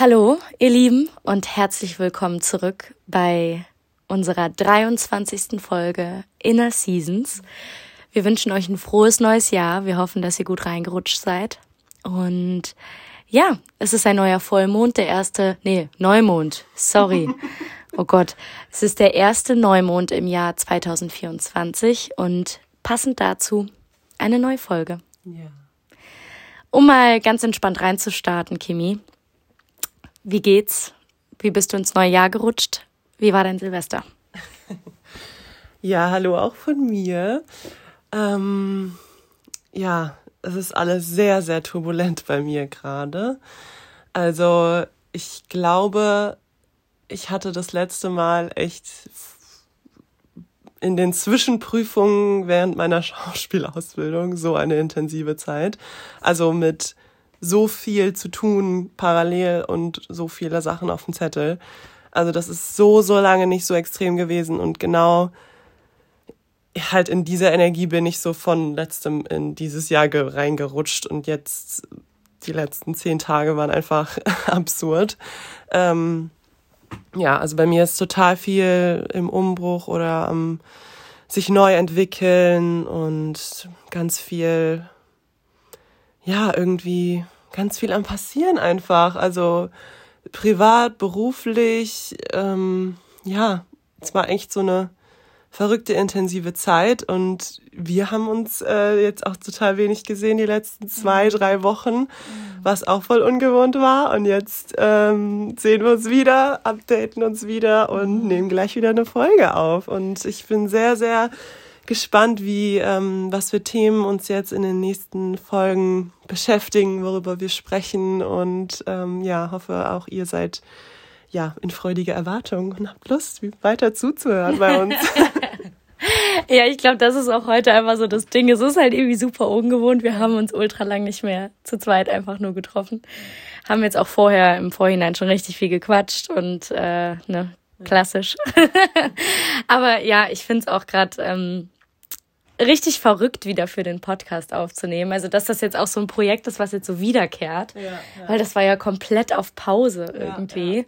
Hallo, ihr Lieben, und herzlich willkommen zurück bei unserer 23. Folge Inner Seasons. Wir wünschen euch ein frohes neues Jahr. Wir hoffen, dass ihr gut reingerutscht seid. Und ja, es ist ein neuer Vollmond, der erste, nee, Neumond, sorry. Oh Gott, es ist der erste Neumond im Jahr 2024 und passend dazu eine neue Folge. Ja. Um mal ganz entspannt reinzustarten, Kimi. Wie geht's? Wie bist du ins neue Jahr gerutscht? Wie war dein Silvester? ja, hallo auch von mir. Ähm, ja, es ist alles sehr, sehr turbulent bei mir gerade. Also ich glaube, ich hatte das letzte Mal echt in den Zwischenprüfungen während meiner Schauspielausbildung so eine intensive Zeit. Also mit so viel zu tun parallel und so viele Sachen auf dem Zettel. Also das ist so, so lange nicht so extrem gewesen und genau halt in dieser Energie bin ich so von letztem in dieses Jahr reingerutscht und jetzt die letzten zehn Tage waren einfach absurd. Ähm, ja, also bei mir ist total viel im Umbruch oder am sich neu entwickeln und ganz viel ja, irgendwie ganz viel am Passieren einfach. Also privat, beruflich, ähm, ja, es war echt so eine verrückte, intensive Zeit und wir haben uns äh, jetzt auch total wenig gesehen die letzten zwei, mhm. drei Wochen, was auch voll ungewohnt war und jetzt ähm, sehen wir uns wieder, updaten uns wieder und mhm. nehmen gleich wieder eine Folge auf und ich bin sehr, sehr gespannt, wie ähm, was für Themen uns jetzt in den nächsten Folgen beschäftigen, worüber wir sprechen und ähm, ja, hoffe auch ihr seid ja in freudiger Erwartung und habt Lust, weiter zuzuhören bei uns. ja, ich glaube, das ist auch heute einfach so das Ding. Es ist halt irgendwie super ungewohnt. Wir haben uns ultra lang nicht mehr zu zweit einfach nur getroffen. Haben jetzt auch vorher im Vorhinein schon richtig viel gequatscht und äh, ne, klassisch. Aber ja, ich finde es auch gerade ähm, richtig verrückt, wieder für den Podcast aufzunehmen. Also, dass das jetzt auch so ein Projekt ist, was jetzt so wiederkehrt. Ja, ja. Weil das war ja komplett auf Pause irgendwie. Ja,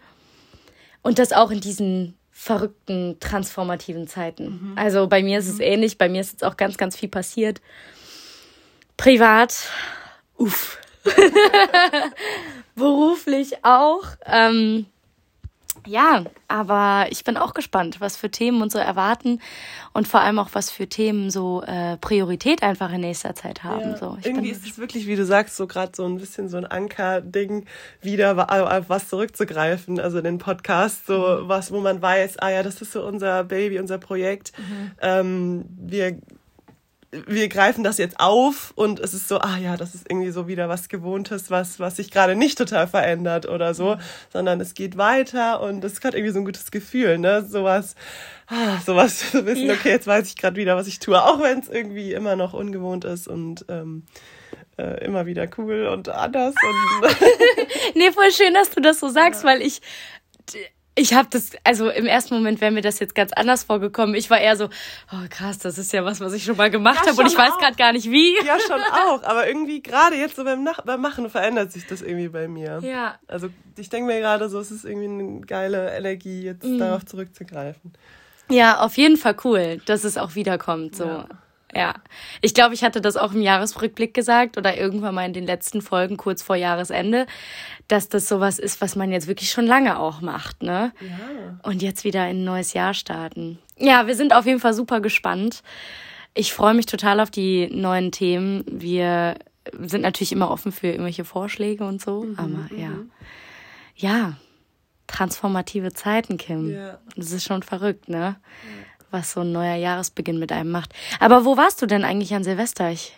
Und das auch in diesen verrückten, transformativen Zeiten. Mhm. Also bei mir ist es mhm. ähnlich, bei mir ist jetzt auch ganz, ganz viel passiert. Privat, uff. Beruflich auch. Ähm, ja, aber ich bin auch gespannt, was für Themen uns so erwarten und vor allem auch, was für Themen so äh, Priorität einfach in nächster Zeit haben. Ja, so, irgendwie ist es wirklich, wie du sagst, so gerade so ein bisschen so ein Anker-Ding, wieder auf was zurückzugreifen, also den Podcast, so mhm. was, wo man weiß, ah ja, das ist so unser Baby, unser Projekt. Mhm. Ähm, wir wir greifen das jetzt auf und es ist so, ah ja, das ist irgendwie so wieder was Gewohntes, was, was sich gerade nicht total verändert oder so, sondern es geht weiter und es hat irgendwie so ein gutes Gefühl, ne? Sowas, ah, sowas zu wissen, okay, jetzt weiß ich gerade wieder, was ich tue, auch wenn es irgendwie immer noch ungewohnt ist und ähm, äh, immer wieder cool und anders. Und nee, voll schön, dass du das so sagst, ja. weil ich ich habe das, also im ersten Moment wäre mir das jetzt ganz anders vorgekommen. Ich war eher so, oh krass, das ist ja was, was ich schon mal gemacht ja, habe und ich weiß gerade gar nicht wie. Ja, schon auch. Aber irgendwie gerade jetzt so beim, Nach beim Machen verändert sich das irgendwie bei mir. Ja. Also ich denke mir gerade so, es ist irgendwie eine geile Energie, jetzt mhm. darauf zurückzugreifen. Ja, auf jeden Fall cool, dass es auch wiederkommt. So. Ja. Ja, ich glaube, ich hatte das auch im Jahresrückblick gesagt oder irgendwann mal in den letzten Folgen kurz vor Jahresende, dass das sowas ist, was man jetzt wirklich schon lange auch macht, ne? Ja. Und jetzt wieder in ein neues Jahr starten. Ja, wir sind auf jeden Fall super gespannt. Ich freue mich total auf die neuen Themen. Wir sind natürlich immer offen für irgendwelche Vorschläge und so, mhm, aber ja. Mhm. Ja, transformative Zeiten, Kim. Ja. Das ist schon verrückt, ne? Ja was so ein neuer Jahresbeginn mit einem macht. Aber wo warst du denn eigentlich an Silvester? Ich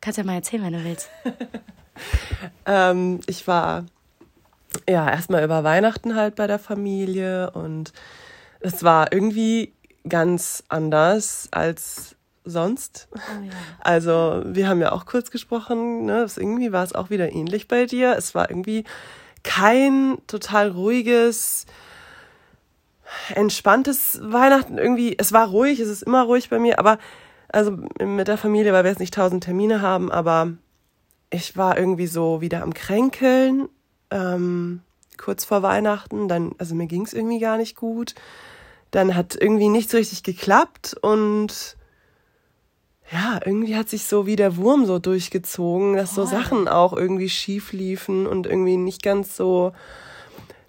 kannst ja mal erzählen, wenn du willst. ähm, ich war ja erstmal über Weihnachten halt bei der Familie und es war irgendwie ganz anders als sonst. Oh, ja. Also wir haben ja auch kurz gesprochen, ne? irgendwie war es auch wieder ähnlich bei dir. Es war irgendwie kein total ruhiges, entspanntes Weihnachten irgendwie. Es war ruhig, es ist immer ruhig bei mir, aber also mit der Familie, weil wir jetzt nicht tausend Termine haben, aber ich war irgendwie so wieder am Kränkeln. Ähm, kurz vor Weihnachten. Dann, also mir ging es irgendwie gar nicht gut. Dann hat irgendwie nichts richtig geklappt und ja, irgendwie hat sich so wie der Wurm so durchgezogen, dass so Sachen auch irgendwie schief liefen und irgendwie nicht ganz so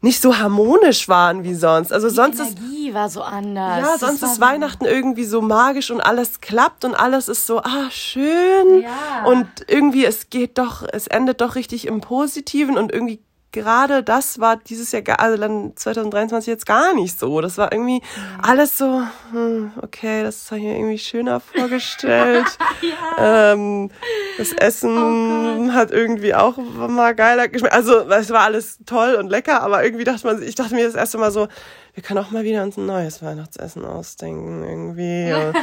nicht so harmonisch waren wie sonst. Also Die sonst Energie ist war so anders. ja, sonst ist so- Weihnachten irgendwie so magisch und alles klappt und alles ist so, ah, schön. Ja. Und irgendwie, es geht doch, es endet doch richtig im Positiven und irgendwie gerade das war dieses Jahr, also dann 2023 jetzt gar nicht so. Das war irgendwie alles so, hm, okay, das habe ich mir irgendwie schöner vorgestellt. ähm, das Essen hat irgendwie auch mal geiler geschmeckt. Also es war alles toll und lecker, aber irgendwie dachte man, ich dachte mir das erste Mal so, wir können auch mal wieder uns ein neues Weihnachtsessen ausdenken irgendwie.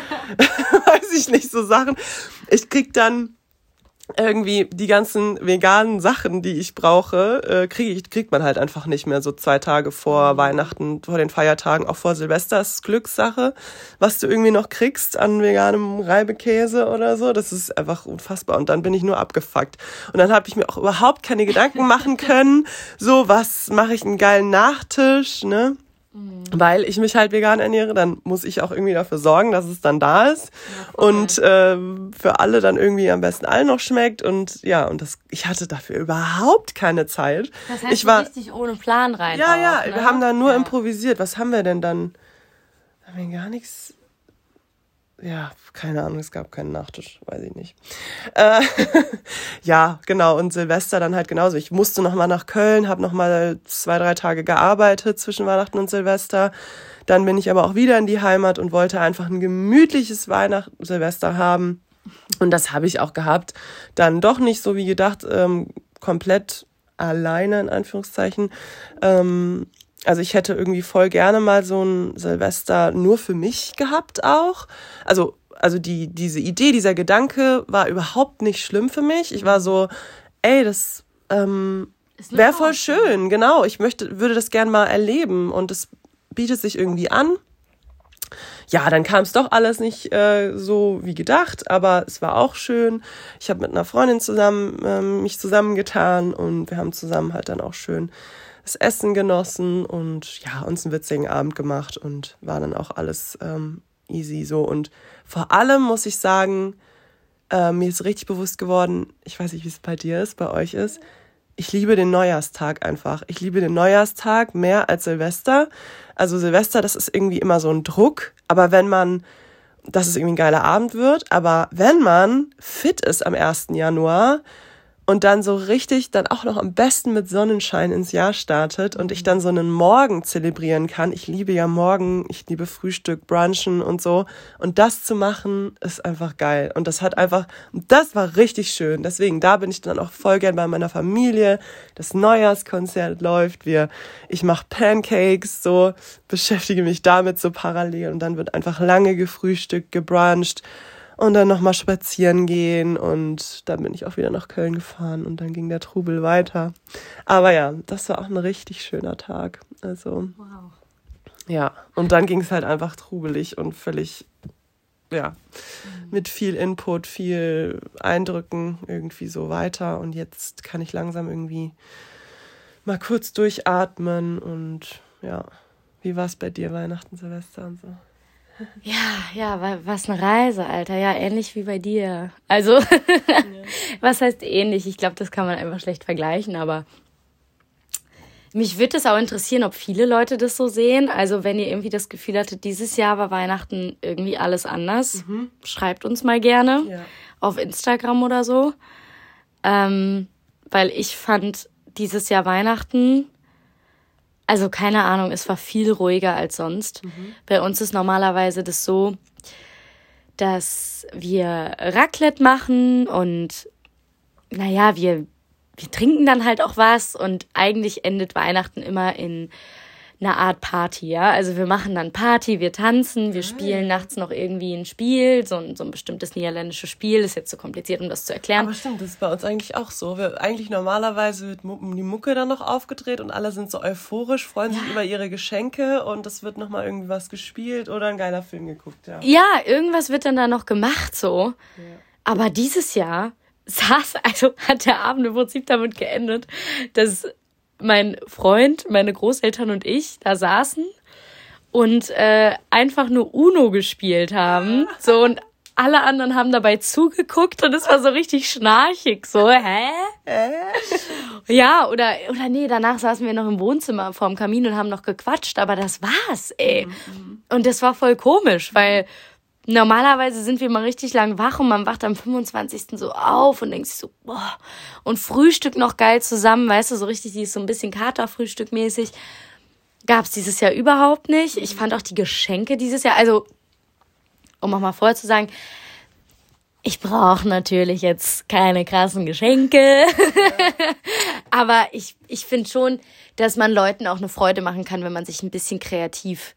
Weiß ich nicht, so Sachen. Ich krieg dann irgendwie die ganzen veganen Sachen, die ich brauche, äh, kriege ich, kriegt man halt einfach nicht mehr so zwei Tage vor Weihnachten, vor den Feiertagen, auch vor Silvester ist Glückssache, was du irgendwie noch kriegst an veganem Reibekäse oder so. Das ist einfach unfassbar. Und dann bin ich nur abgefuckt. Und dann habe ich mir auch überhaupt keine Gedanken machen können, so was mache ich einen geilen Nachtisch, ne? Weil ich mich halt vegan ernähre, dann muss ich auch irgendwie dafür sorgen, dass es dann da ist und ähm, für alle dann irgendwie am besten allen noch schmeckt und ja und das ich hatte dafür überhaupt keine Zeit. Das heißt, ich war richtig ohne Plan rein. ja auch, ja, ne? wir haben da nur ja. improvisiert. Was haben wir denn dann? Haben wir gar nichts. Ja, keine Ahnung, es gab keinen Nachtisch, weiß ich nicht. Äh, ja, genau. Und Silvester dann halt genauso. Ich musste noch mal nach Köln, habe noch mal zwei, drei Tage gearbeitet zwischen Weihnachten und Silvester. Dann bin ich aber auch wieder in die Heimat und wollte einfach ein gemütliches Weihnachten, Silvester haben. Und das habe ich auch gehabt. Dann doch nicht so wie gedacht, ähm, komplett alleine in Anführungszeichen. Ähm, also ich hätte irgendwie voll gerne mal so ein Silvester nur für mich gehabt auch. Also also die diese Idee, dieser Gedanke war überhaupt nicht schlimm für mich. Ich war so, ey, das ähm, wäre voll schön, genau. Ich möchte würde das gern mal erleben und es bietet sich irgendwie an. Ja, dann kam es doch alles nicht äh, so wie gedacht, aber es war auch schön. Ich habe mit einer Freundin zusammen ähm, mich zusammengetan und wir haben zusammen halt dann auch schön das Essen genossen und ja, uns einen witzigen Abend gemacht und war dann auch alles ähm, easy so. Und vor allem muss ich sagen, äh, mir ist richtig bewusst geworden, ich weiß nicht, wie es bei dir ist, bei euch ist, ich liebe den Neujahrstag einfach. Ich liebe den Neujahrstag mehr als Silvester. Also Silvester, das ist irgendwie immer so ein Druck, aber wenn man, dass es irgendwie ein geiler Abend wird, aber wenn man fit ist am 1. Januar und dann so richtig, dann auch noch am besten mit Sonnenschein ins Jahr startet und ich dann so einen Morgen zelebrieren kann. Ich liebe ja Morgen, ich liebe Frühstück, Brunchen und so. Und das zu machen, ist einfach geil. Und das hat einfach, das war richtig schön. Deswegen, da bin ich dann auch voll gern bei meiner Familie. Das Neujahrskonzert läuft. Wir, ich mache Pancakes, so, beschäftige mich damit so parallel. Und dann wird einfach lange gefrühstückt, gebruncht und dann nochmal spazieren gehen und dann bin ich auch wieder nach Köln gefahren und dann ging der Trubel weiter. Aber ja, das war auch ein richtig schöner Tag. Also Wow. ja, und dann ging es halt einfach trubelig und völlig, ja, mit viel Input, viel Eindrücken irgendwie so weiter und jetzt kann ich langsam irgendwie mal kurz durchatmen und ja, wie war es bei dir Weihnachten, Silvester und so? Ja, ja, wa- was eine Reise, Alter. Ja, ähnlich wie bei dir. Also, was heißt ähnlich? Ich glaube, das kann man einfach schlecht vergleichen, aber mich würde es auch interessieren, ob viele Leute das so sehen. Also, wenn ihr irgendwie das Gefühl hattet, dieses Jahr war Weihnachten irgendwie alles anders, schreibt uns mal gerne Ja. auf Instagram oder so. Ähm, weil ich fand dieses Jahr Weihnachten, also keine Ahnung, es war viel ruhiger als sonst. Bei uns ist normalerweise das so, dass wir Raclette machen und naja, wir, wir trinken dann halt auch was und eigentlich endet Weihnachten immer in einer Art Party, ja. Also wir machen dann Party, wir tanzen, wir spielen nachts noch irgendwie ein Spiel, so ein, so ein bestimmtes niederländisches Spiel, ist jetzt zu kompliziert, um das zu erklären. Aber stimmt, das ist bei uns eigentlich auch so. Wir, eigentlich normalerweise wird die Mucke dann noch aufgedreht und alle sind so euphorisch, freuen sich über ihre Geschenke und es wird nochmal irgendwie was gespielt oder ein geiler Film geguckt, ja. Ja, irgendwas wird dann da noch gemacht so. Aber dieses Jahr saß, also hat der Abend im Prinzip damit geendet, dass mein Freund, meine Großeltern und ich da saßen und äh, einfach nur Uno gespielt haben. So und alle anderen haben dabei zugeguckt und es war so richtig schnarchig. So, hä? Ja, oder, oder nee, danach saßen wir noch im Wohnzimmer vorm Kamin und haben noch gequatscht, aber das war's, ey. Mhm. Und das war voll komisch, weil normalerweise sind wir mal richtig lang wach und man wacht am 25. so auf und denkt sich so, boah, und Frühstück noch geil zusammen, weißt du, so richtig, die ist so ein bisschen Katerfrühstück mäßig. Gab's dieses Jahr überhaupt nicht. Ich fand auch die Geschenke dieses Jahr, also um auch mal vorher zu sagen, ich brauche natürlich jetzt keine krassen Geschenke. Aber ich, ich finde schon, dass man Leuten auch eine Freude machen kann, wenn man sich ein bisschen kreativ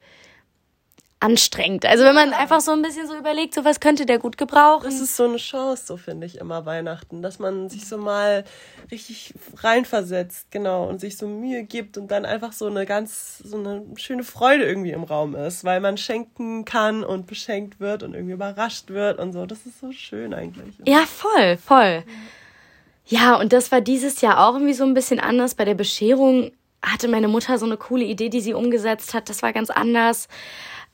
anstrengend. Also wenn man ja. einfach so ein bisschen so überlegt, so was könnte der gut gebrauchen. Das ist so eine Chance, so finde ich immer Weihnachten, dass man sich so mal richtig reinversetzt, genau, und sich so Mühe gibt und dann einfach so eine ganz, so eine schöne Freude irgendwie im Raum ist, weil man schenken kann und beschenkt wird und irgendwie überrascht wird und so. Das ist so schön eigentlich. Ja, voll, voll. Ja, und das war dieses Jahr auch irgendwie so ein bisschen anders. Bei der Bescherung hatte meine Mutter so eine coole Idee, die sie umgesetzt hat. Das war ganz anders.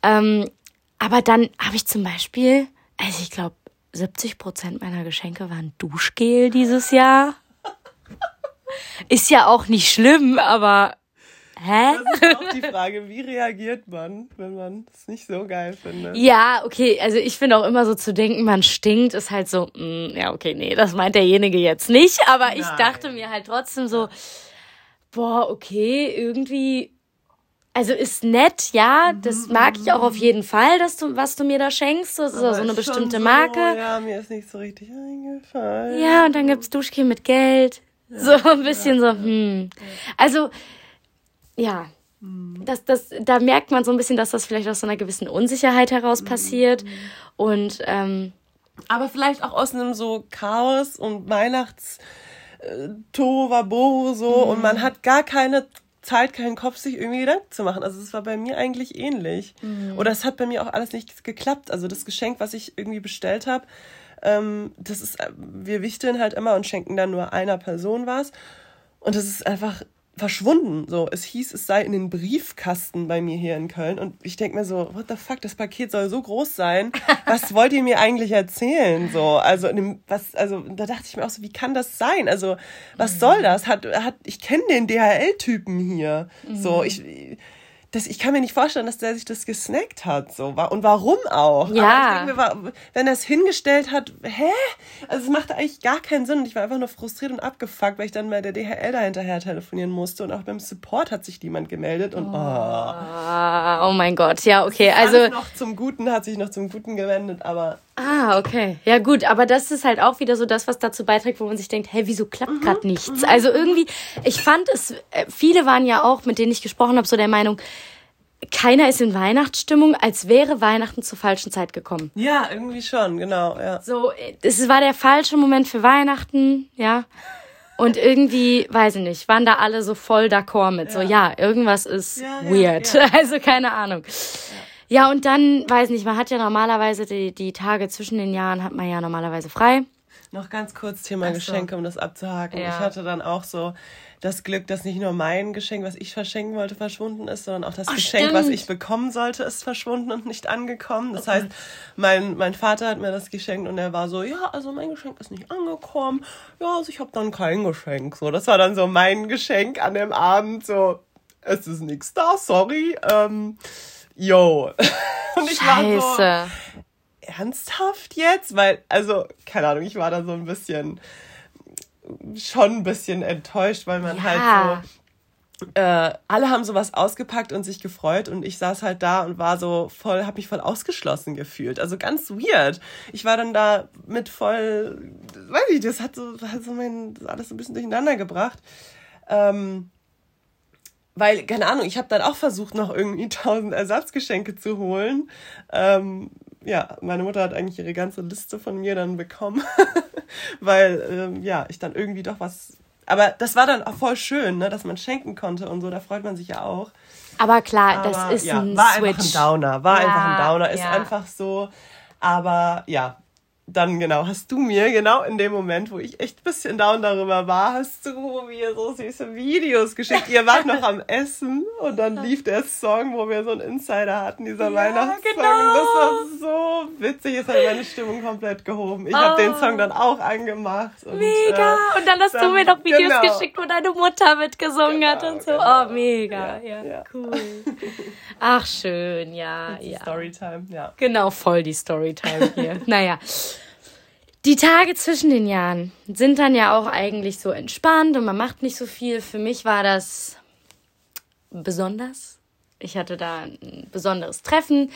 Ähm, aber dann habe ich zum Beispiel, also ich glaube, 70 Prozent meiner Geschenke waren Duschgel dieses Jahr. Ist ja auch nicht schlimm, aber hä? Das ist auch die Frage, wie reagiert man, wenn man es nicht so geil findet? Ja, okay, also ich finde auch immer so zu denken, man stinkt, ist halt so, mh, mm, ja, okay, nee, das meint derjenige jetzt nicht, aber Nein. ich dachte mir halt trotzdem so, boah, okay, irgendwie also ist nett, ja, das mhm, mag ich auch auf mhm. jeden Fall, dass du, was du mir da schenkst. Das ist so eine bestimmte so, Marke. Ja, mir ist nicht so richtig eingefallen. Ja, und dann gibt's Duschgel mit Geld. Ja, so ein bisschen ja, so, hm. Also, ja. Mhm. Das, das, da merkt man so ein bisschen, dass das vielleicht aus so einer gewissen Unsicherheit heraus passiert. Mhm. Und ähm, aber vielleicht auch aus einem so Chaos und Weihnachts äh, Tohuwabohu so mhm. und man hat gar keine Zeit, keinen Kopf, sich irgendwie Gedanken zu machen. Also es war bei mir eigentlich ähnlich. Mhm. Oder es hat bei mir auch alles nicht geklappt. Also das Geschenk, was ich irgendwie bestellt habe, ähm, das ist, äh, wir wichteln halt immer und schenken dann nur einer Person was. Und das ist einfach verschwunden. So, es hieß, es sei in den Briefkasten bei mir hier in Köln. Und ich denke mir so, what the fuck, das Paket soll so groß sein. Was wollt ihr mir eigentlich erzählen? So, also, dem, was, also, da dachte ich mir auch so, wie kann das sein? Also, was mhm. soll das? Hat, hat, ich kenne den DHL-Typen hier. Mhm. So, ich, das, ich kann mir nicht vorstellen, dass der sich das gesnackt hat. So. Und warum auch? Ja. Mir, wenn er es hingestellt hat, hä? Also es machte eigentlich gar keinen Sinn. Und ich war einfach nur frustriert und abgefuckt, weil ich dann bei der DHL da hinterher telefonieren musste. Und auch beim Support hat sich niemand gemeldet. Und oh, oh, oh mein Gott, ja, okay. Also noch zum Guten, hat sich noch zum Guten gewendet, aber. Ah, okay. Ja, gut, aber das ist halt auch wieder so das, was dazu beiträgt, wo man sich denkt, hey, wieso klappt mhm, gerade nichts? Mhm. Also irgendwie, ich fand es, äh, viele waren ja auch, mit denen ich gesprochen habe, so der Meinung, keiner ist in Weihnachtsstimmung, als wäre Weihnachten zur falschen Zeit gekommen. Ja, irgendwie schon, genau, ja. So, es war der falsche Moment für Weihnachten, ja. Und irgendwie, weiß ich nicht, waren da alle so voll d'accord mit. Ja. So, ja, irgendwas ist ja, weird. Ja, also keine Ahnung. Ja. und dann, weiß nicht, man hat ja normalerweise die, die Tage zwischen den Jahren hat man ja normalerweise frei. Noch ganz kurz Thema so. Geschenke, um das abzuhaken. Ich hatte dann auch so, das Glück, dass nicht nur mein Geschenk, was ich verschenken wollte, verschwunden ist, sondern auch das oh, Geschenk, stimmt. was ich bekommen sollte, ist verschwunden und nicht angekommen. Das oh heißt, mein, mein Vater hat mir das geschenkt und er war so, ja, also mein Geschenk ist nicht angekommen. Ja, also ich habe dann kein Geschenk. So, das war dann so mein Geschenk an dem Abend. So, es ist nichts da, sorry. Ähm, yo. und ich Scheiße. war so, ernsthaft jetzt? Weil, also, keine Ahnung, ich war da so ein bisschen schon ein bisschen enttäuscht, weil man halt ja. halt so äh, alle haben sowas ausgepackt und sich gefreut und ich saß halt da und war so voll, hab mich voll ausgeschlossen gefühlt. Also ganz weird. Ich war dann da mit voll, weiß ich, das hat so, hat so mein, alles so ein bisschen durcheinander gebracht. Ähm, weil, keine Ahnung, ich habe dann auch versucht, noch irgendwie tausend Ersatzgeschenke zu holen. Ähm, ja, meine Mutter hat eigentlich ihre ganze Liste von mir dann bekommen, weil ähm, ja, ich dann irgendwie doch was. Aber das war dann auch voll schön, ne, dass man schenken konnte und so, da freut man sich ja auch. Aber klar, aber, das ist ja, ein war Switch. einfach ein Downer, war ja, einfach ein Downer, ist ja. einfach so. Aber ja, dann genau, hast du mir genau in dem Moment, wo ich echt ein bisschen down darüber war, hast du mir so süße Videos geschickt. Ihr wart noch am Essen und dann lief der Song, wo wir so einen Insider hatten, dieser ja, Weihnachtssong. Genau. Das war so witzig, es hat meine Stimmung komplett gehoben. Ich oh. habe den Song dann auch angemacht. Und, mega! Äh, und dann hast dann, du mir noch Videos genau. geschickt, wo deine Mutter mitgesungen genau, hat und so. Genau. Oh, mega. Ja, ja, cool. Ach, schön, ja. ja. Storytime, ja. Genau, voll die Storytime hier. naja. Die Tage zwischen den Jahren sind dann ja auch eigentlich so entspannt und man macht nicht so viel. Für mich war das besonders. Ich hatte da ein besonderes Treffen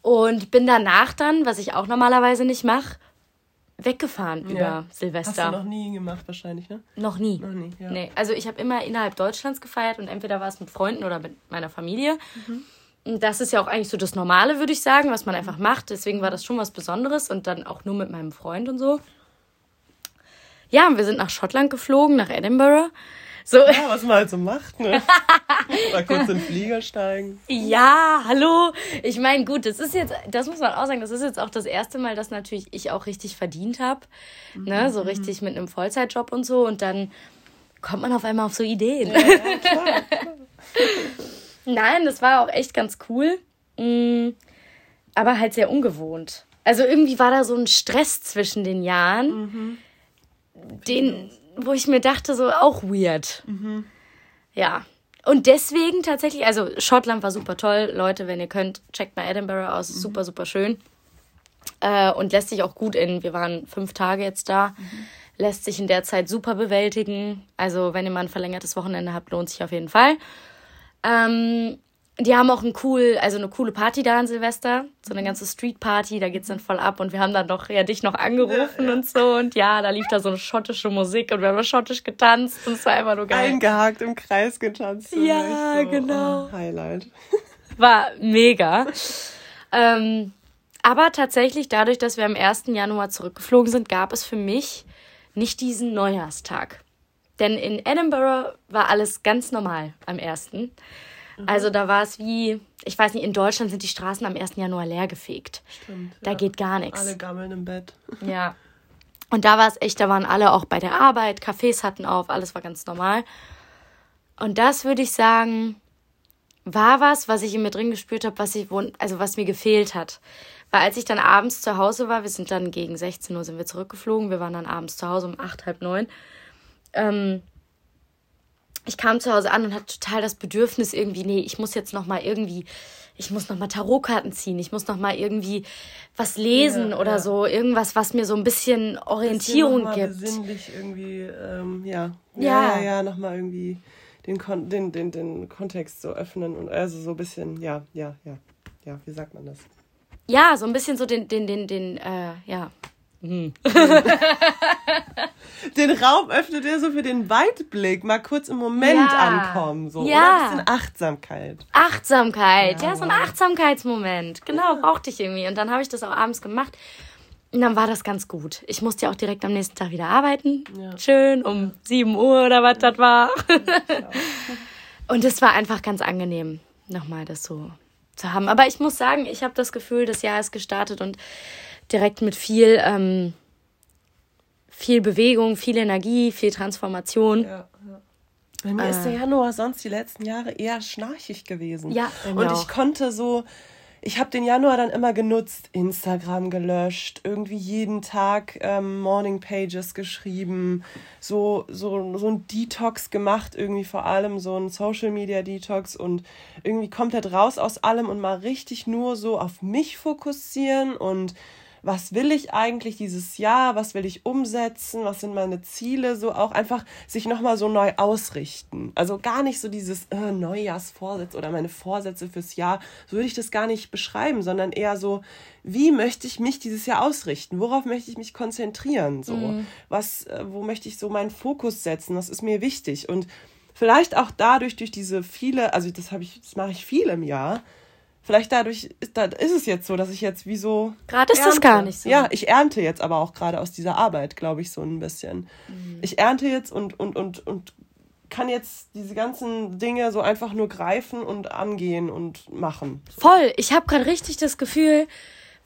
und bin danach dann, was ich auch normalerweise nicht mache, weggefahren ja. über Silvester. Hast du noch nie gemacht wahrscheinlich, ne? Noch nie. Noch nie, ja. Nee, also ich habe immer innerhalb Deutschlands gefeiert und entweder war es mit Freunden oder mit meiner Familie. Mhm. Das ist ja auch eigentlich so das Normale, würde ich sagen, was man einfach macht. Deswegen war das schon was Besonderes und dann auch nur mit meinem Freund und so. Ja, und wir sind nach Schottland geflogen, nach Edinburgh. So. Ja, was man halt so macht, ne? Mal kurz in den Flieger steigen. Ja, hallo. Ich meine, gut, das ist jetzt, das muss man auch sagen, das ist jetzt auch das erste Mal, dass natürlich ich auch richtig verdient habe. Mhm. Ne? So mhm. richtig mit einem Vollzeitjob und so. Und dann kommt man auf einmal auf so Ideen. Ja, ja klar. Nein, das war auch echt ganz cool. Mm, aber halt sehr ungewohnt. Also irgendwie war da so ein Stress zwischen den Jahren, mhm. den, wo ich mir dachte, so auch weird. Mhm. Ja. Und deswegen tatsächlich, also Schottland war super toll. Leute, wenn ihr könnt, checkt mal Edinburgh aus. Mhm. Super, super schön. Äh, und lässt sich auch gut in, wir waren fünf Tage jetzt da, mhm. lässt sich in der Zeit super bewältigen. Also, wenn ihr mal ein verlängertes Wochenende habt, lohnt sich auf jeden Fall. Ähm, die haben auch ein cool, also eine coole Party da an Silvester, so eine ganze Street Party, da geht's dann voll ab und wir haben dann doch ja dich noch angerufen ja, ja. und so und ja, da lief da so eine schottische Musik und wir haben schottisch getanzt und es war einfach nur geil. Eingehakt im Kreis getanzt. Ja, so, genau. Oh, Highlight. War mega. ähm, aber tatsächlich, dadurch, dass wir am 1. Januar zurückgeflogen sind, gab es für mich nicht diesen Neujahrstag. Denn in Edinburgh war alles ganz normal am 1. Mhm. Also da war es wie, ich weiß nicht, in Deutschland sind die Straßen am 1. Januar leer gefegt. Stimmt. Da ja. geht gar nichts. Alle gammeln im Bett. Ja. Und da war es echt, da waren alle auch bei der Arbeit, Cafés hatten auf, alles war ganz normal. Und das würde ich sagen, war was, was ich in mir drin gespürt habe, was ich, also was mir gefehlt hat. Weil als ich dann abends zu Hause war, wir sind dann gegen 16 Uhr sind wir zurückgeflogen, wir waren dann abends zu Hause um acht, halb neun ähm, ich kam zu Hause an und hatte total das Bedürfnis irgendwie, nee, ich muss jetzt noch mal irgendwie, ich muss noch mal Tarotkarten ziehen, ich muss noch mal irgendwie was lesen ja, oder ja. so, irgendwas, was mir so ein bisschen Orientierung noch mal gibt. Besinnlich irgendwie, ähm, ja. ja, ja, ja, noch mal irgendwie den, Kon den, den, den Kontext so öffnen und also so ein bisschen, ja, ja, ja, ja, wie sagt man das? Ja, so ein bisschen so den, den, den, den, äh, ja, hm. den Raum öffnet er so für den Weitblick, mal kurz im Moment ja. ankommen. So, ja. Oder ein bisschen Achtsamkeit. Achtsamkeit, ja, ja so ein Achtsamkeitsmoment. Genau, ja. brauchte ich irgendwie. Und dann habe ich das auch abends gemacht. Und dann war das ganz gut. Ich musste ja auch direkt am nächsten Tag wieder arbeiten. Schön um 7 Uhr oder was das war. Und es war einfach ganz angenehm, nochmal das so zu haben. Aber ich muss sagen, ich habe das Gefühl, das Jahr ist gestartet und direkt mit viel, ähm, viel Bewegung, viel Energie, viel Transformation. Ja, ja. Bei mir äh, ist der Januar sonst die letzten Jahre eher schnarchig gewesen. Ja, und ich konnte so, ich habe den Januar dann immer genutzt, Instagram gelöscht, irgendwie jeden Tag ähm, Morning Pages geschrieben, so, so, so ein Detox gemacht, irgendwie vor allem so ein Social Media Detox und irgendwie komplett raus aus allem und mal richtig nur so auf mich fokussieren und was will ich eigentlich dieses Jahr, was will ich umsetzen, was sind meine Ziele, so auch einfach sich nochmal so neu ausrichten. Also gar nicht so dieses äh, Neujahrsvorsatz oder meine Vorsätze fürs Jahr, so würde ich das gar nicht beschreiben, sondern eher so, wie möchte ich mich dieses Jahr ausrichten? Worauf möchte ich mich konzentrieren? So, mhm. was, äh, wo möchte ich so meinen Fokus setzen? Was ist mir wichtig? Und vielleicht auch dadurch, durch diese viele, also das habe ich, das mache ich viel im Jahr, Vielleicht dadurch ist, da ist es jetzt so, dass ich jetzt wie so. Gerade ist das gar nicht so. Ja, ich ernte jetzt aber auch gerade aus dieser Arbeit, glaube ich, so ein bisschen. Mhm. Ich ernte jetzt und, und, und, und kann jetzt diese ganzen Dinge so einfach nur greifen und angehen und machen. So. Voll. Ich habe gerade richtig das Gefühl,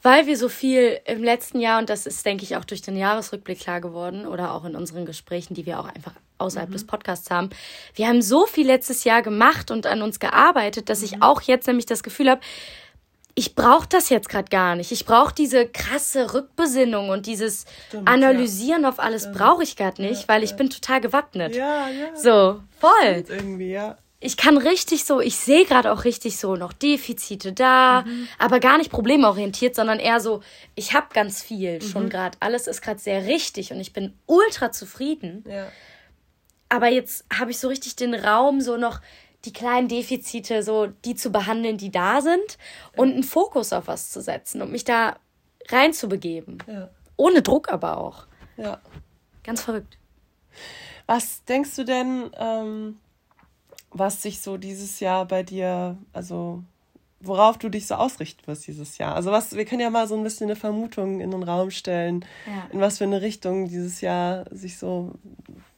weil wir so viel im letzten Jahr, und das ist, denke ich, auch durch den Jahresrückblick klar geworden oder auch in unseren Gesprächen, die wir auch einfach außerhalb mhm. des Podcasts haben, wir haben so viel letztes Jahr gemacht und an uns gearbeitet, dass mhm. ich auch jetzt nämlich das Gefühl habe, ich brauche das jetzt gerade gar nicht. Ich brauche diese krasse Rückbesinnung und dieses Stimmt, Analysieren ja. auf alles brauche ich gerade nicht, ja, weil ich ja. bin total gewappnet. Ja, ja. So, voll. Irgendwie, ja ich kann richtig so, ich sehe gerade auch richtig so noch Defizite da, mhm. aber gar nicht problemorientiert, sondern eher so, ich habe ganz viel mhm. schon gerade. Alles ist gerade sehr richtig und ich bin ultra zufrieden. Ja. Aber jetzt habe ich so richtig den Raum, so noch die kleinen Defizite, so die zu behandeln, die da sind und einen Fokus auf was zu setzen und mich da reinzubegeben. Ja. Ohne Druck aber auch. Ja. Ganz verrückt. Was denkst du denn, ähm, was sich so dieses Jahr bei dir, also worauf du dich so ausrichten wirst dieses Jahr. Also was, wir können ja mal so ein bisschen eine Vermutung in den Raum stellen, ja. in was für eine Richtung dieses Jahr sich so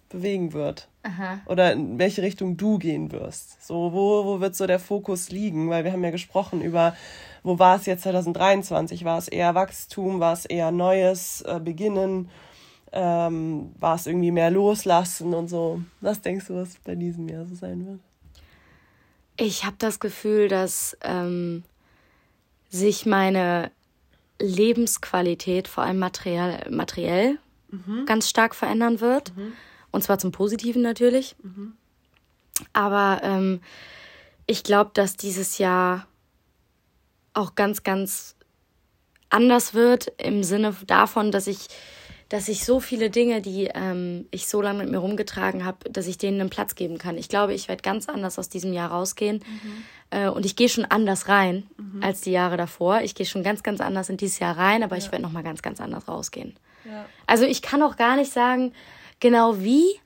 bewegen wird. Aha. Oder in welche Richtung du gehen wirst. So, wo, wo wird so der Fokus liegen? Weil wir haben ja gesprochen über, wo war es jetzt 2023? War es eher Wachstum? War es eher Neues, äh, Beginnen? Ähm, war es irgendwie mehr Loslassen und so? Was denkst du, was bei diesem Jahr so sein wird? Ich habe das Gefühl, dass ähm, sich meine Lebensqualität, vor allem materiell, materiell mhm. ganz stark verändern wird. Mhm. Und zwar zum Positiven natürlich. Mhm. Aber ähm, ich glaube, dass dieses Jahr auch ganz, ganz anders wird im Sinne davon, dass ich dass ich so viele Dinge, die ähm, ich so lange mit mir rumgetragen habe, dass ich denen einen Platz geben kann. Ich glaube, ich werde ganz anders aus diesem Jahr rausgehen. Mhm. Äh, und ich gehe schon anders rein mhm. als die Jahre davor. Ich gehe schon ganz, ganz anders in dieses Jahr rein, aber ja. ich werde nochmal ganz, ganz anders rausgehen. Ja. Also ich kann auch gar nicht sagen, genau wie,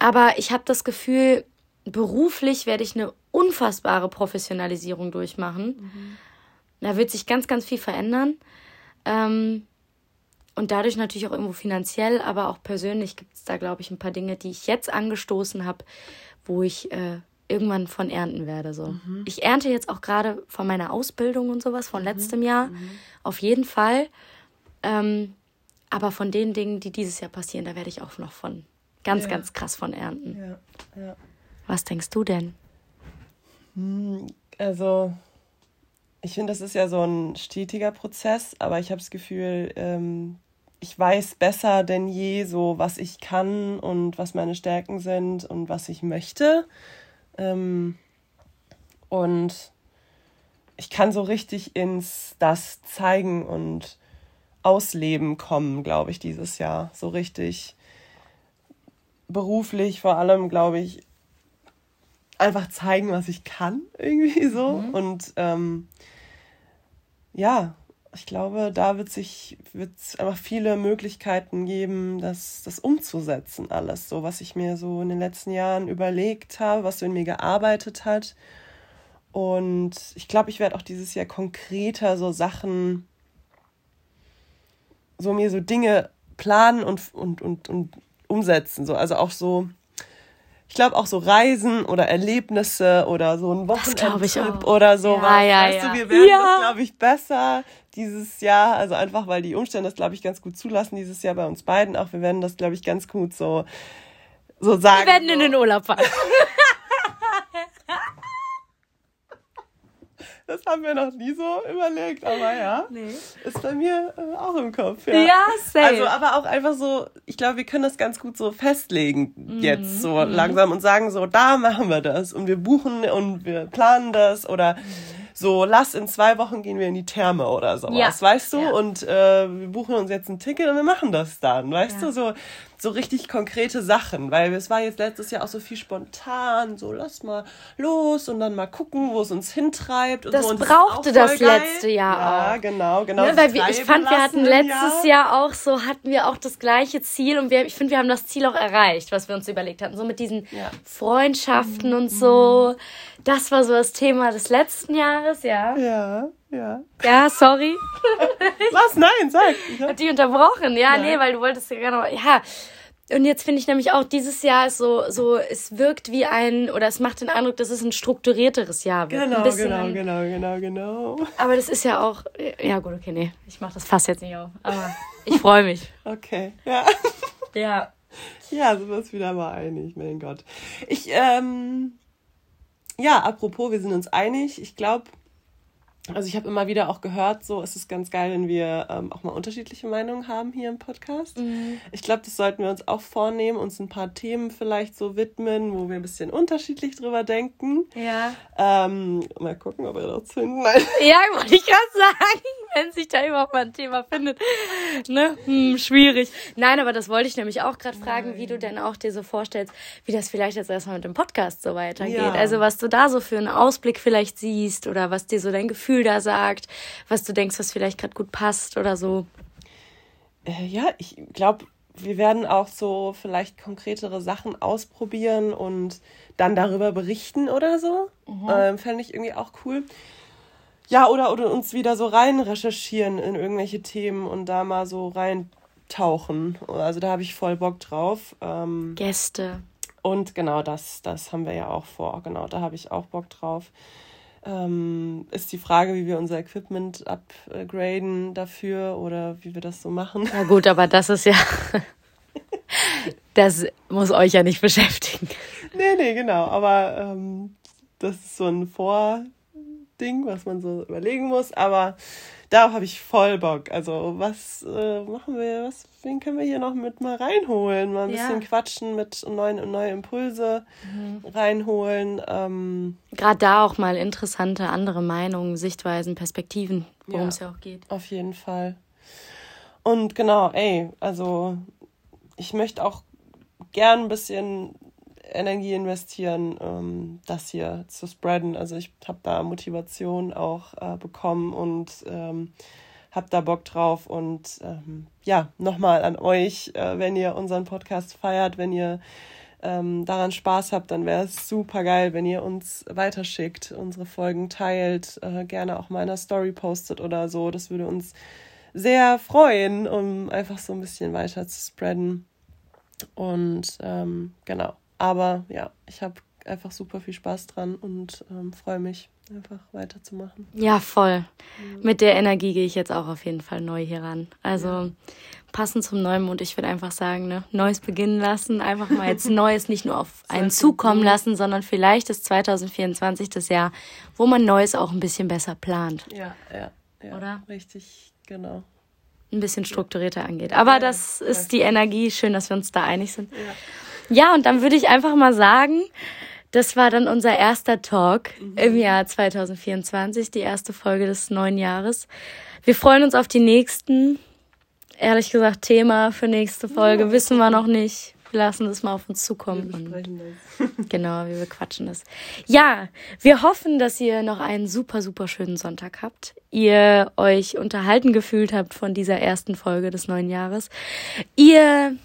aber ich habe das Gefühl, beruflich werde ich eine unfassbare Professionalisierung durchmachen. Mhm. Da wird sich ganz, ganz viel verändern. Ähm, und dadurch natürlich auch irgendwo finanziell, aber auch persönlich gibt es da, glaube ich, ein paar Dinge, die ich jetzt angestoßen habe, wo ich äh, irgendwann von ernten werde. So. Mhm. Ich ernte jetzt auch gerade von meiner Ausbildung und sowas von mhm. letztem Jahr, mhm. auf jeden Fall. Ähm, aber von den Dingen, die dieses Jahr passieren, da werde ich auch noch von ganz, ja. ganz krass von ernten. Ja. Ja. Was denkst du denn? Hm, also, ich finde, das ist ja so ein stetiger Prozess, aber ich habe das Gefühl, ähm, ich weiß besser denn je so, was ich kann und was meine Stärken sind und was ich möchte. Ähm, und ich kann so richtig ins das zeigen und ausleben kommen, glaube ich, dieses Jahr. So richtig beruflich vor allem, glaube ich, einfach zeigen, was ich kann, irgendwie so. Mhm. Und ähm, ja, ich glaube, da wird sich wird einfach viele Möglichkeiten geben, das, das umzusetzen, alles so, was ich mir so in den letzten Jahren überlegt habe, was so in mir gearbeitet hat. Und ich glaube, ich werde auch dieses Jahr konkreter so Sachen, so mir so Dinge planen und, und, und, und umsetzen. So. Also auch so ich glaube auch so Reisen oder Erlebnisse oder so ein Wochenendtrip oder sowas. Ja, ja, weißt ja. du, wir werden ja. das, glaube ich, besser dieses Jahr. Also einfach, weil die Umstände das, glaube ich, ganz gut zulassen dieses Jahr bei uns beiden. Auch wir werden das, glaube ich, ganz gut so, so sagen. Wir werden in den Urlaub fahren. Das haben wir noch nie so überlegt, aber ja. Nee. Ist bei mir äh, auch im Kopf. Ja, ja safe. Also, aber auch einfach so, ich glaube, wir können das ganz gut so festlegen mhm. jetzt so mhm. langsam und sagen so, da machen wir das und wir buchen und wir planen das oder mhm. so, lass in zwei Wochen gehen wir in die Therme oder sowas, ja. weißt du? Ja. Und äh, wir buchen uns jetzt ein Ticket und wir machen das dann, weißt du? So, so richtig konkrete Sachen, weil es war jetzt letztes Jahr auch so viel spontan, so lass mal los und dann mal gucken, wo es uns hintreibt. Und das so. Und brauchte das, das letzte Jahr ja, auch. Ja, genau, genau. Ne, weil wir, ich fand, wir hatten letztes Jahr. Jahr. auch so, hatten wir auch das gleiche Ziel und wir, ich finde, wir haben das Ziel auch erreicht, was wir uns überlegt hatten, so mit diesen ja. Freundschaften mhm. und so. Das war so das Thema des letzten Jahres, ja. Ja. Ja. Ja, sorry. Was? Nein, sag. Hat die unterbrochen. Ja, Nein. nee, weil du wolltest ja gerne. Ja, und jetzt finde ich nämlich auch, dieses Jahr ist so, so, es wirkt wie ein, oder es macht den Eindruck, dass es ein strukturierteres Jahr wird. Genau, genau, genau, genau, genau. Aber das ist ja auch, ja gut, okay, nee, ich mache das fast jetzt nicht auf. Aber ich freue mich. okay, ja. Ja. Ja, sind wir uns wieder mal einig, mein Gott. Ich, ähm, ja, apropos, wir sind uns einig. Ich glaube, also ich habe immer wieder auch gehört, so ist es ganz geil, wenn wir ähm, auch mal unterschiedliche Meinungen haben hier im Podcast. Mhm. Ich glaube, das sollten wir uns auch vornehmen, uns ein paar Themen vielleicht so widmen, wo wir ein bisschen unterschiedlich drüber denken. Ja. Ähm, mal gucken, ob wir das finden. Ja, wollte ich gerade sagen, wenn sich da überhaupt mal ein Thema findet. Ne? Hm, schwierig. Nein, aber das wollte ich nämlich auch gerade fragen, wie du denn auch dir so vorstellst, wie das vielleicht jetzt erstmal mit dem Podcast so weitergeht. Ja. Also was du da so für einen Ausblick vielleicht siehst oder was dir so dein Gefühl da sagt, was du denkst, was vielleicht gerade gut passt oder so. Äh, ja, ich glaube, wir werden auch so vielleicht konkretere Sachen ausprobieren und dann darüber berichten oder so. Mhm. Ähm, Fände ich irgendwie auch cool. Ja, oder, oder uns wieder so rein recherchieren in irgendwelche Themen und da mal so reintauchen. Also da habe ich voll Bock drauf. Ähm, Gäste. Und genau das, das haben wir ja auch vor. Genau, da habe ich auch Bock drauf ähm, ist die Frage, wie wir unser Equipment upgraden dafür oder wie wir das so machen. Ja gut, aber das ist ja, das muss euch ja nicht beschäftigen. Nee, nee, genau, aber ähm, das ist so ein Vording, was man so überlegen muss, aber darauf habe ich voll Bock. Also, was äh, machen wir, was, wen können wir hier noch mit mal reinholen? Mal ein ja. bisschen quatschen, mit neuen, neue Impulse mhm. reinholen. Ähm, Gerade da auch mal interessante andere Meinungen, Sichtweisen, Perspektiven, worum ja, es ja auch geht. Auf jeden Fall. Und genau, ey, also ich möchte auch gern ein bisschen Energie investieren, ähm, das hier zu spreaden. Also ich habe da Motivation auch äh, bekommen und ähm, habe da Bock drauf. Und ähm, ja, nochmal an euch, äh, wenn ihr unseren Podcast feiert, wenn ihr ähm, daran Spaß habt, dann wäre es super geil, wenn ihr uns weiterschickt, unsere Folgen teilt, äh, gerne auch mal in einer Story postet oder so. Das würde uns sehr freuen, um einfach so ein bisschen weiter zu spreaden. Und ähm, genau. Aber ja, ich habe einfach super viel Spaß dran und ähm, freue mich, einfach weiterzumachen. Ja, voll. Mhm. Mit der Energie gehe ich jetzt auch auf jeden Fall neu hier ran. Also ja. passend zum Neumond, ich würde einfach sagen, ne, Neues beginnen lassen, einfach mal jetzt Neues nicht nur auf einen zukommen lassen, sondern vielleicht ist 2024 das Jahr, wo man Neues auch ein bisschen besser plant. Ja, ja, ja. Oder? Richtig, genau. Ein bisschen strukturierter angeht. Aber das ist die Energie. Schön, dass wir uns da einig sind. Ja. Ja, und dann würde ich einfach mal sagen, das war dann unser erster Talk mhm. im Jahr 2024, die erste Folge des neuen Jahres. Wir freuen uns auf die nächsten. Ehrlich gesagt, Thema für nächste Folge ja, wissen wir noch nicht. Wir lassen das mal auf uns zukommen. Wir genau, wir quatschen das. Ja, wir hoffen, dass ihr noch einen super, super schönen Sonntag habt. Ihr euch unterhalten gefühlt habt von dieser ersten Folge des neuen Jahres. Ihr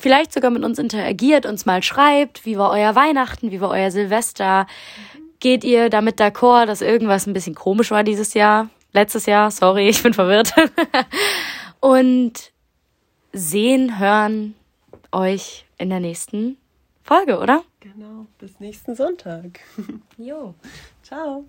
vielleicht sogar mit uns interagiert, uns mal schreibt, wie war euer Weihnachten, wie war euer Silvester. Geht ihr damit d'accord, dass irgendwas ein bisschen komisch war dieses Jahr? Letztes Jahr, sorry, ich bin verwirrt. Und sehen, hören euch in der nächsten Folge, oder? Genau, bis nächsten Sonntag. Jo. Ciao.